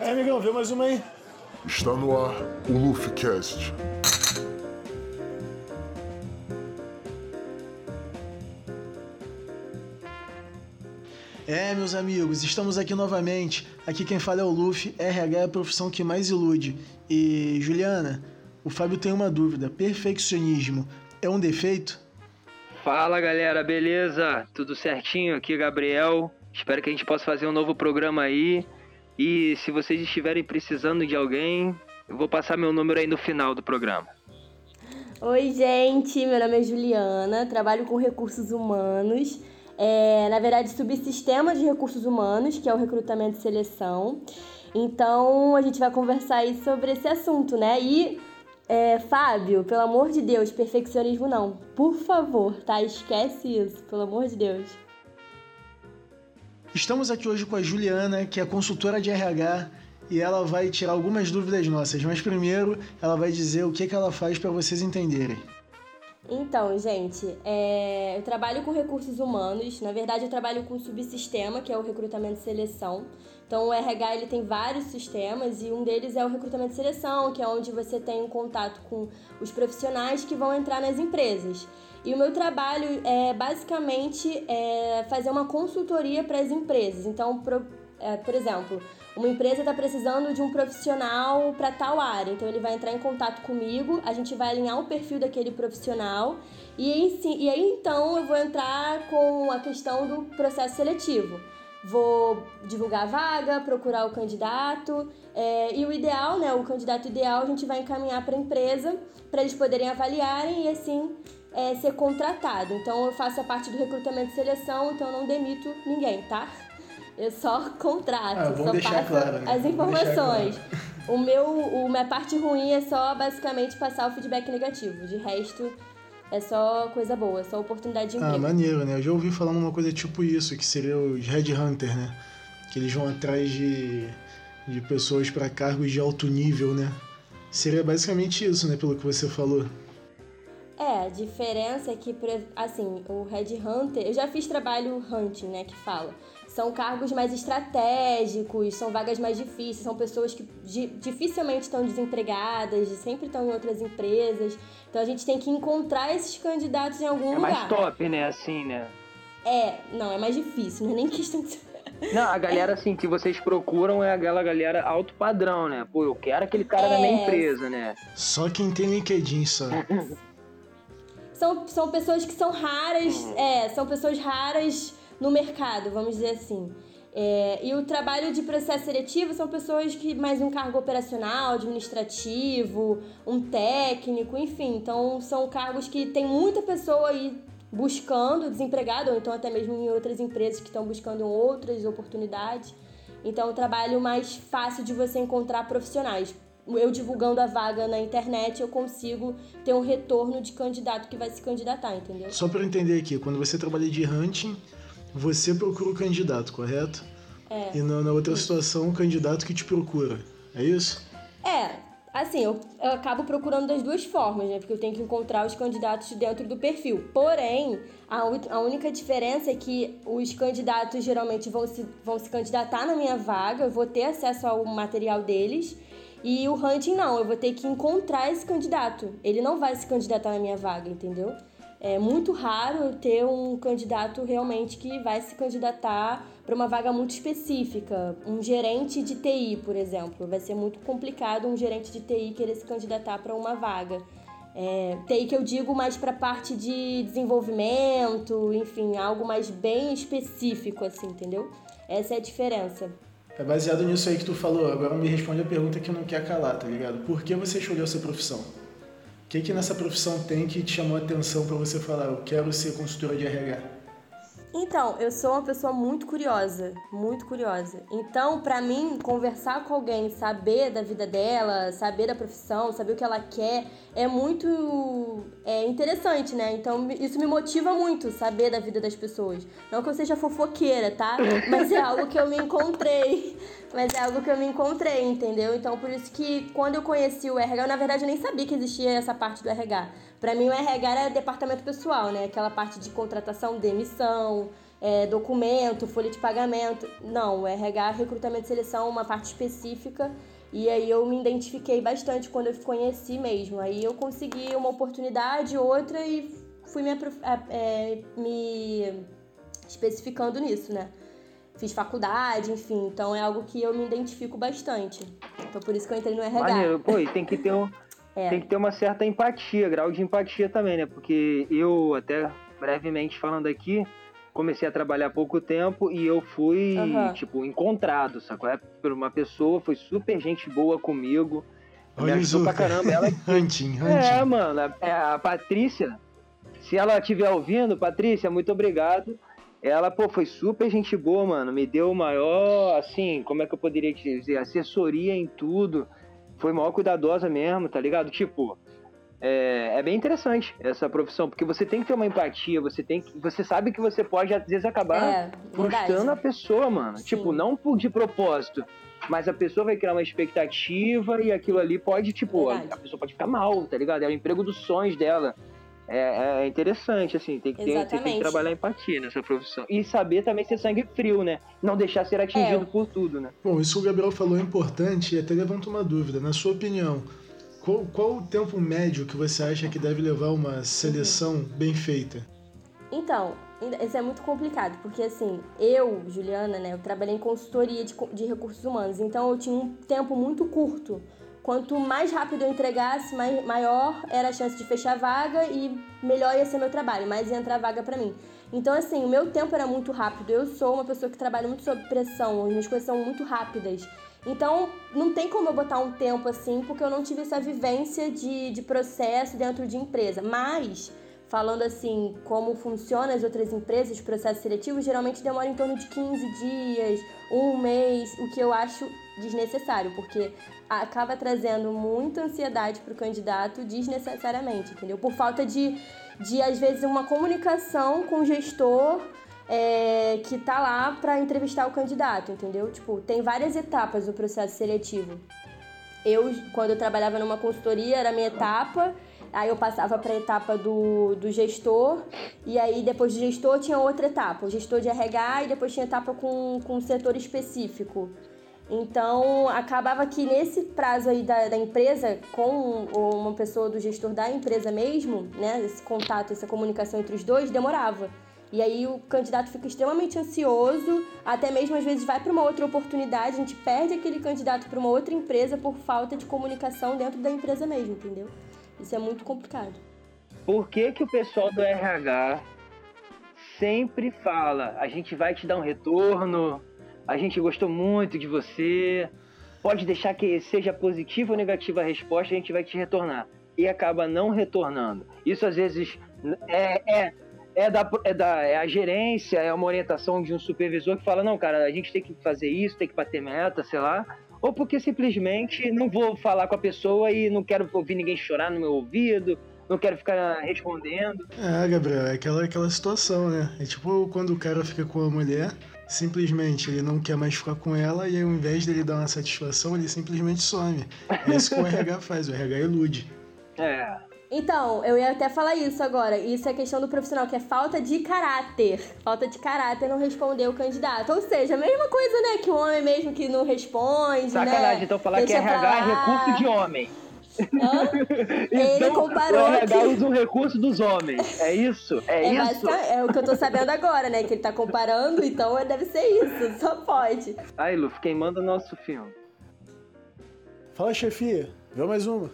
É, amigão, vê mais uma aí. Está no ar o LuffyCast. É, meus amigos, estamos aqui novamente. Aqui quem fala é o Luffy, RH é a profissão que mais ilude. E, Juliana, o Fábio tem uma dúvida: perfeccionismo é um defeito? Fala galera, beleza? Tudo certinho? Aqui, Gabriel. Espero que a gente possa fazer um novo programa aí. E se vocês estiverem precisando de alguém, eu vou passar meu número aí no final do programa. Oi, gente. Meu nome é Juliana, trabalho com recursos humanos. É, na verdade, subsistema de recursos humanos, que é o recrutamento e seleção. Então, a gente vai conversar aí sobre esse assunto, né? E, é, Fábio, pelo amor de Deus, perfeccionismo não. Por favor, tá? Esquece isso, pelo amor de Deus. Estamos aqui hoje com a Juliana, que é consultora de RH, e ela vai tirar algumas dúvidas nossas. Mas primeiro, ela vai dizer o que, que ela faz para vocês entenderem. Então, gente, é... eu trabalho com recursos humanos. Na verdade, eu trabalho com um subsistema, que é o recrutamento e seleção. Então, o RH ele tem vários sistemas e um deles é o recrutamento e seleção, que é onde você tem um contato com os profissionais que vão entrar nas empresas. E o meu trabalho é basicamente é fazer uma consultoria para as empresas. Então, pro, é, por exemplo, uma empresa está precisando de um profissional para tal área, então ele vai entrar em contato comigo, a gente vai alinhar o perfil daquele profissional e, e aí então eu vou entrar com a questão do processo seletivo. Vou divulgar a vaga, procurar o candidato é, e o ideal, né, o candidato ideal, a gente vai encaminhar para a empresa para eles poderem avaliarem e assim é, ser contratado. Então eu faço a parte do recrutamento e seleção, então eu não demito ninguém, tá? Eu só contrato, ah, só passo claro, né? as informações. Claro. O meu, o, minha parte ruim é só basicamente passar o feedback negativo. De resto, é só coisa boa, é só oportunidade de emprego. Ah, maneiro, né? Eu já ouvi falando uma coisa tipo isso, que seria os Headhunter, né? Que eles vão atrás de, de pessoas para cargos de alto nível, né? Seria basicamente isso, né? Pelo que você falou. É, a diferença é que, assim, o Red Hunter, eu já fiz trabalho hunting, né, que fala. São cargos mais estratégicos, são vagas mais difíceis, são pessoas que dificilmente estão desempregadas, sempre estão em outras empresas. Então a gente tem que encontrar esses candidatos em algum é lugar. É mais top, né, assim, né? É, não, é mais difícil, não é nem questão de... Não, a galera, é. assim, que vocês procuram é aquela galera alto padrão, né? Pô, eu quero aquele cara é... da minha empresa, né? Só quem tem LinkedIn, só. são, são pessoas que são raras, é, são pessoas raras no mercado, vamos dizer assim. É, e o trabalho de processo seletivo são pessoas que mais um cargo operacional, administrativo, um técnico, enfim. Então são cargos que tem muita pessoa aí buscando desempregado, ou então até mesmo em outras empresas que estão buscando outras oportunidades. Então, é um trabalho mais fácil de você encontrar profissionais eu divulgando a vaga na internet, eu consigo ter um retorno de candidato que vai se candidatar, entendeu? Só para eu entender aqui, quando você trabalha de hunting, você procura o candidato, correto? É. E na, na outra situação, o candidato que te procura. É isso? É, assim, eu, eu, acabo procurando das duas formas, né? Porque eu tenho que encontrar os candidatos dentro do perfil. Porém, a, a única diferença é que os candidatos geralmente vão se, vão se candidatar na minha vaga, eu vou ter acesso ao material deles e o hunting não, eu vou ter que encontrar esse candidato. Ele não vai se candidatar na minha vaga, entendeu? É muito raro ter um candidato realmente que vai se candidatar para uma vaga muito específica. Um gerente de TI, por exemplo. Vai ser muito complicado um gerente de TI querer se candidatar para uma vaga. É, TI que eu digo mais para parte de desenvolvimento, enfim, algo mais bem específico, assim, entendeu? Essa é a diferença. É baseado nisso aí que tu falou. Agora me responde a pergunta que eu não quer calar, tá ligado? Por que você escolheu essa profissão? O que que nessa profissão tem que te chamou a atenção para você falar, eu quero ser consultora de RH? Então, eu sou uma pessoa muito curiosa, muito curiosa. Então, para mim, conversar com alguém, saber da vida dela, saber da profissão, saber o que ela quer, é muito é interessante, né? Então, isso me motiva muito, saber da vida das pessoas. Não que eu seja fofoqueira, tá? Mas é algo que eu me encontrei. Mas é algo que eu me encontrei, entendeu? Então, por isso que quando eu conheci o RH, eu, na verdade, eu nem sabia que existia essa parte do RH. Para mim, o RH era departamento pessoal, né? Aquela parte de contratação, demissão, é, documento, folha de pagamento. Não, o RH, recrutamento e seleção, uma parte específica. E aí eu me identifiquei bastante quando eu conheci mesmo. Aí eu consegui uma oportunidade, outra e fui me, é, me especificando nisso, né? Fiz faculdade, enfim, então é algo que eu me identifico bastante. Então por isso que eu entrei no RH. Maneiro, pô, e tem que ter um, é. tem que ter uma certa empatia, grau de empatia também, né? Porque eu, até brevemente falando aqui, comecei a trabalhar há pouco tempo e eu fui, uhum. tipo, encontrado, sacou? É, por uma pessoa, foi super gente boa comigo. Me ajudou pra caramba. Ela... hunting, hunting. É, mano, a, é, a Patrícia, se ela estiver ouvindo, Patrícia, muito obrigado. Ela, pô, foi super gente boa, mano. Me deu o maior, assim, como é que eu poderia te dizer? Assessoria em tudo. Foi maior cuidadosa mesmo, tá ligado? Tipo, é, é, bem interessante essa profissão, porque você tem que ter uma empatia, você tem que, você sabe que você pode às vezes acabar é, frustrando a pessoa, mano. Sim. Tipo, não por de propósito, mas a pessoa vai criar uma expectativa e aquilo ali pode, tipo, a, a, pessoa pode ficar mal, tá ligado? É o emprego dos sonhos dela. É, é interessante, assim, tem que, ter, tem que trabalhar empatia nessa profissão. E saber também ser sangue frio, né? Não deixar ser atingido é. por tudo, né? Bom, isso que o Gabriel falou é importante e até levanta uma dúvida. Na sua opinião, qual, qual o tempo médio que você acha que deve levar uma seleção bem feita? Então, isso é muito complicado, porque assim, eu, Juliana, né, eu trabalhei em consultoria de, de recursos humanos, então eu tinha um tempo muito curto. Quanto mais rápido eu entregasse, maior era a chance de fechar a vaga e melhor ia ser meu trabalho, mais ia entrar vaga para mim. Então, assim, o meu tempo era muito rápido. Eu sou uma pessoa que trabalha muito sob pressão, as minhas coisas são muito rápidas. Então, não tem como eu botar um tempo assim, porque eu não tive essa vivência de, de processo dentro de empresa. Mas, falando assim, como funcionam as outras empresas, processos seletivos, geralmente demora em torno de 15 dias, um mês, o que eu acho desnecessário, porque acaba trazendo muita ansiedade para o candidato desnecessariamente, entendeu? Por falta de, de, às vezes, uma comunicação com o gestor é, que tá lá para entrevistar o candidato, entendeu? Tipo, tem várias etapas do processo seletivo. Eu, quando eu trabalhava numa consultoria, era a minha etapa, aí eu passava para a etapa do, do gestor, e aí depois do gestor tinha outra etapa, o gestor de RH, e depois tinha etapa com, com um setor específico. Então, acabava que nesse prazo aí da, da empresa, com uma pessoa do gestor da empresa mesmo, né, esse contato, essa comunicação entre os dois, demorava. E aí o candidato fica extremamente ansioso, até mesmo às vezes vai para uma outra oportunidade, a gente perde aquele candidato para uma outra empresa por falta de comunicação dentro da empresa mesmo, entendeu? Isso é muito complicado. Por que, que o pessoal do RH sempre fala: a gente vai te dar um retorno, a gente gostou muito de você, pode deixar que seja positiva ou negativa a resposta, a gente vai te retornar. E acaba não retornando. Isso às vezes é, é é da, é da é a gerência, é uma orientação de um supervisor que fala, não, cara, a gente tem que fazer isso, tem que bater meta, sei lá. Ou porque simplesmente não vou falar com a pessoa e não quero ouvir ninguém chorar no meu ouvido, não quero ficar respondendo. É, Gabriel, é aquela, aquela situação, né? É tipo quando o cara fica com a mulher, simplesmente ele não quer mais ficar com ela e ao invés dele dar uma satisfação, ele simplesmente some. É isso que o RH faz, o RH ilude. É, então, eu ia até falar isso agora. Isso é questão do profissional, que é falta de caráter. Falta de caráter não responder o candidato. Ou seja, a mesma coisa, né? Que o homem mesmo que não responde. Sacanagem, né? então falar Deixa que RH é recurso de homem. Hã? Ele então, comparou. O RH que... usa o recurso dos homens. É isso? É, é isso? É o que eu tô sabendo agora, né? Que ele tá comparando, então deve ser isso. Só pode. Aí, Lu, quem manda o nosso filme? Fala, chefia. Vê mais uma.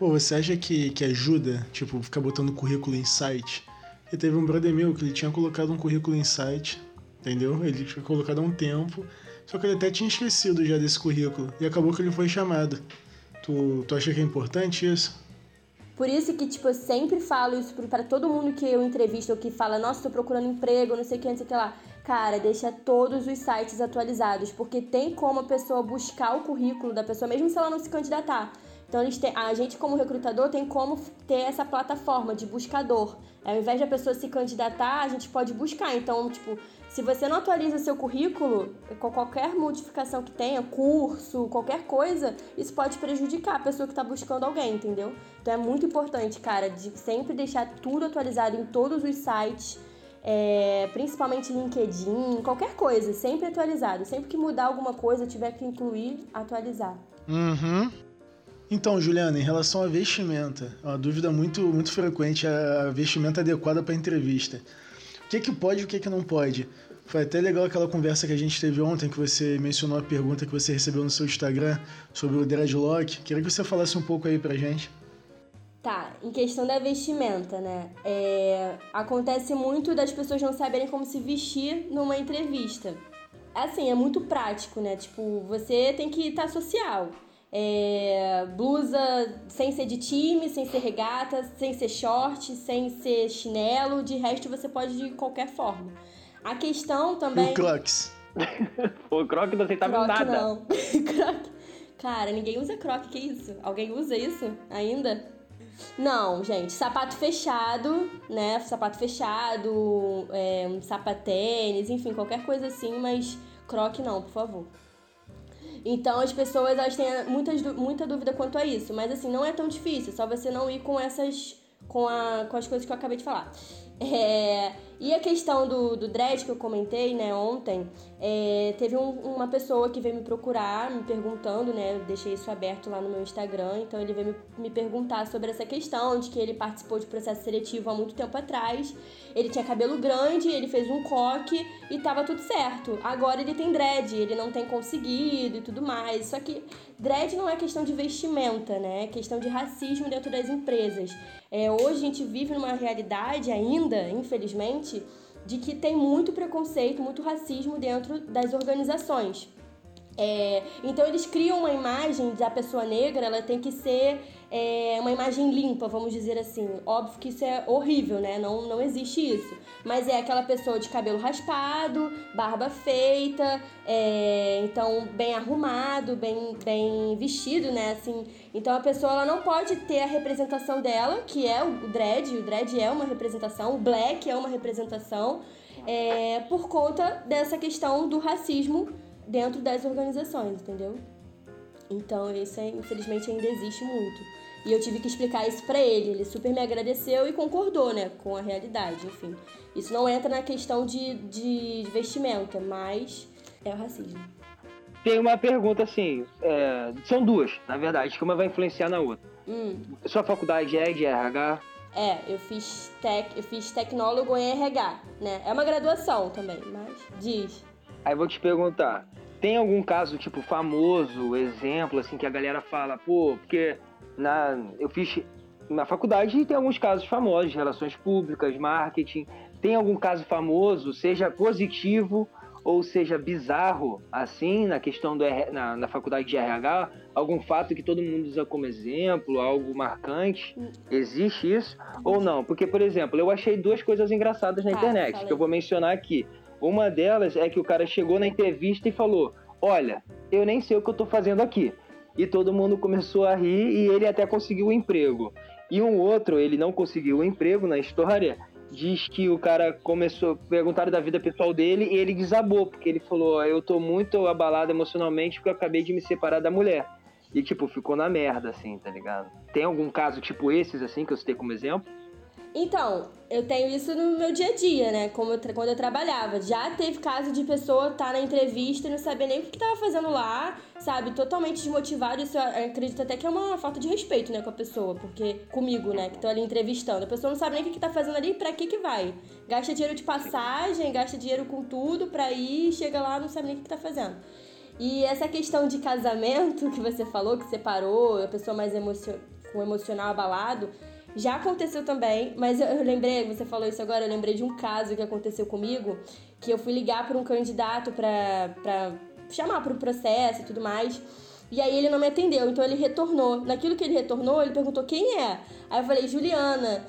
Pô, você acha que, que ajuda, tipo, ficar botando currículo em site? E teve um brother meu que ele tinha colocado um currículo em site, entendeu? Ele tinha colocado há um tempo, só que ele até tinha esquecido já desse currículo. E acabou que ele foi chamado. Tu, tu acha que é importante isso? Por isso que, tipo, eu sempre falo isso para todo mundo que eu entrevisto ou que fala, nossa, tô procurando emprego, não sei o que, não sei o que lá. Cara, deixa todos os sites atualizados, porque tem como a pessoa buscar o currículo da pessoa, mesmo se ela não se candidatar. Então a gente como recrutador tem como ter essa plataforma de buscador. Ao invés a pessoa se candidatar, a gente pode buscar. Então, tipo, se você não atualiza seu currículo, com qualquer modificação que tenha, curso, qualquer coisa, isso pode prejudicar a pessoa que está buscando alguém, entendeu? Então é muito importante, cara, de sempre deixar tudo atualizado em todos os sites é, principalmente LinkedIn, qualquer coisa, sempre atualizado. Sempre que mudar alguma coisa, tiver que incluir, atualizar. Uhum. Então, Juliana, em relação à vestimenta, uma dúvida muito, muito frequente, a vestimenta adequada para entrevista. O que, que pode e o que, que não pode? Foi até legal aquela conversa que a gente teve ontem, que você mencionou a pergunta que você recebeu no seu Instagram sobre o dreadlock. Queria que você falasse um pouco aí pra gente. Tá, em questão da vestimenta, né? É, acontece muito das pessoas não saberem como se vestir numa entrevista. Assim, é muito prático, né? Tipo, você tem que estar tá social. É, blusa sem ser de time, sem ser regata, sem ser short, sem ser chinelo. De resto, você pode de qualquer forma. A questão também. O Crocs. o Croc não aceitava croc, nada. Não. croc. Cara, ninguém usa Croc, que isso? Alguém usa isso ainda? Não, gente, sapato fechado, né? Sapato fechado, é, um sapatênis, enfim, qualquer coisa assim, mas Croc não, por favor. Então as pessoas elas têm muitas, muita dúvida quanto a isso, mas assim, não é tão difícil, só você não ir com essas. com, a, com as coisas que eu acabei de falar. É, e a questão do, do dread que eu comentei, né, ontem, é, teve um, uma pessoa que veio me procurar, me perguntando, né, eu deixei isso aberto lá no meu Instagram, então ele veio me, me perguntar sobre essa questão de que ele participou de processo seletivo há muito tempo atrás, ele tinha cabelo grande, ele fez um coque e tava tudo certo. Agora ele tem dread, ele não tem conseguido e tudo mais, só que dread não é questão de vestimenta, né, é questão de racismo dentro das empresas. É, hoje a gente vive numa realidade ainda, infelizmente, de que tem muito preconceito, muito racismo dentro das organizações. É, então eles criam uma imagem da pessoa negra, ela tem que ser é, uma imagem limpa, vamos dizer assim. Óbvio que isso é horrível, né? Não, não existe isso. Mas é aquela pessoa de cabelo raspado, barba feita, é, então bem arrumado, bem, bem vestido, né? Assim, então a pessoa ela não pode ter a representação dela, que é o dread, o dread é uma representação, o black é uma representação, é, por conta dessa questão do racismo dentro das organizações, entendeu? Então isso é, infelizmente ainda existe muito. E eu tive que explicar isso para ele. Ele super me agradeceu e concordou, né, com a realidade, enfim. Isso não entra na questão de, de vestimenta, mas é o racismo. Tem uma pergunta assim, é, são duas, na verdade, que uma vai influenciar na outra. Hum. Sua faculdade é de RH? É, eu fiz, tec, eu fiz tecnólogo em RH, né? É uma graduação também, mas diz. Aí vou te perguntar, tem algum caso, tipo, famoso, exemplo, assim, que a galera fala, pô, porque na, eu fiz na faculdade e tem alguns casos famosos, relações públicas, marketing. Tem algum caso famoso, seja positivo ou seja bizarro, assim, na questão do na, na faculdade de RH, algum fato que todo mundo usa como exemplo, algo marcante? Existe isso ou não? Porque, por exemplo, eu achei duas coisas engraçadas na ah, internet que eu vou mencionar aqui. Uma delas é que o cara chegou na entrevista e falou: Olha, eu nem sei o que eu tô fazendo aqui. E todo mundo começou a rir e ele até conseguiu um emprego. E um outro, ele não conseguiu o um emprego na história. Diz que o cara começou, perguntaram da vida pessoal dele e ele desabou, porque ele falou: Eu tô muito abalado emocionalmente porque eu acabei de me separar da mulher. E, tipo, ficou na merda, assim, tá ligado? Tem algum caso tipo esses, assim, que eu citei como exemplo? Então, eu tenho isso no meu dia a dia, né? Como eu, quando eu trabalhava. Já teve caso de pessoa estar tá na entrevista e não saber nem o que, estava fazendo lá, sabe? Totalmente desmotivado. Isso eu acredito até que é uma falta de respeito, né, com a pessoa. Porque, comigo, né, que tô ali entrevistando. A pessoa não sabe nem o que, que tá fazendo ali e pra que que vai. Gasta dinheiro de passagem, gasta dinheiro com tudo pra ir, chega lá não sabe nem o que, que tá fazendo. E essa questão de casamento que você falou, que separou, a pessoa mais emocion... com emocional abalado já aconteceu também, mas eu lembrei, você falou isso agora, eu lembrei de um caso que aconteceu comigo, que eu fui ligar para um candidato para chamar para o processo e tudo mais. E aí ele não me atendeu, então ele retornou. Naquilo que ele retornou, ele perguntou quem é. Aí eu falei, Juliana.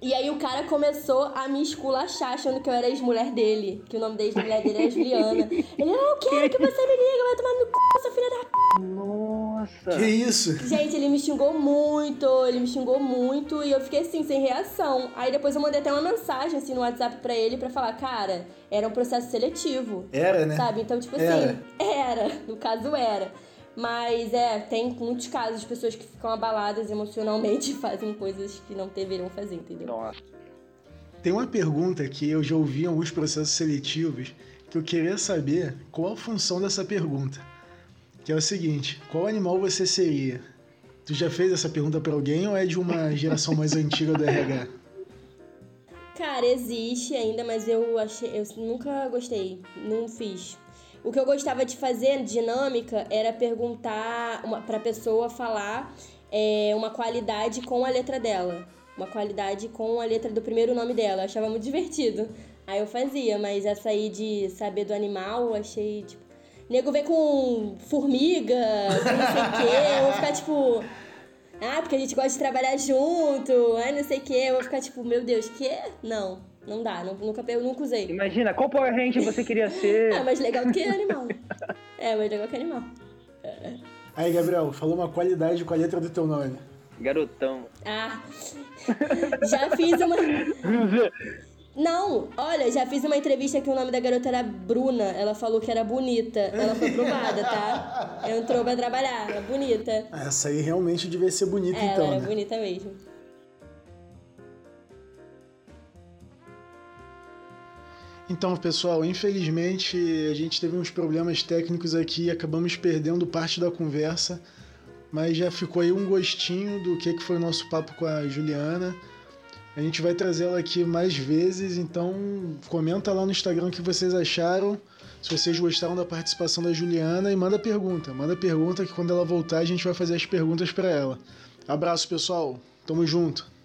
E aí o cara começou a me esculachar, achando que eu era ex-mulher dele. Que o nome da ex-mulher dele era Juliana. Ele, não quero que você me liga, vai tomar no c... sua filha da p... Nossa! Que isso? Gente, ele me xingou muito, ele me xingou muito e eu fiquei assim, sem reação. Aí depois eu mandei até uma mensagem assim no WhatsApp pra ele pra falar, cara, era um processo seletivo. Era, né? Sabe? Então, tipo era. assim, era. No caso, era. Mas é, tem muitos casos de pessoas que ficam abaladas emocionalmente e fazem coisas que não deveriam fazer, entendeu? Nossa. Tem uma pergunta que eu já ouvi em alguns processos seletivos que eu queria saber qual a função dessa pergunta. Que é o seguinte: qual animal você seria? Tu já fez essa pergunta para alguém ou é de uma geração mais antiga do RH? Cara, existe ainda, mas eu achei, eu nunca gostei, não fiz. O que eu gostava de fazer, dinâmica, era perguntar uma, pra pessoa falar é, uma qualidade com a letra dela. Uma qualidade com a letra do primeiro nome dela. Eu achava muito divertido. Aí eu fazia, mas essa aí de saber do animal, eu achei, tipo. Nego vem com formiga, com não sei o quê. Eu vou ficar tipo. Ah, porque a gente gosta de trabalhar junto, ai não sei o quê. Eu vou ficar tipo, meu Deus, que? Não. Não dá, não, nunca, eu nunca usei. Imagina, qual Power Ranger você queria ser? é mais legal que animal. É, mais legal que animal. Aí, Gabriel, falou uma qualidade com a letra do teu nome. Garotão. Ah, já fiz uma... Não, olha, já fiz uma entrevista que o nome da garota era Bruna. Ela falou que era bonita. Ela foi aprovada, tá? Entrou pra trabalhar, era bonita. Essa aí realmente devia ser bonita, É, então. ela era né? bonita mesmo. Então, pessoal, infelizmente a gente teve uns problemas técnicos aqui e acabamos perdendo parte da conversa, mas já ficou aí um gostinho do que que foi o nosso papo com a Juliana. A gente vai trazê-la aqui mais vezes, então comenta lá no Instagram o que vocês acharam, se vocês gostaram da participação da Juliana e manda pergunta. Manda pergunta que quando ela voltar a gente vai fazer as perguntas para ela. Abraço, pessoal. Tamo junto.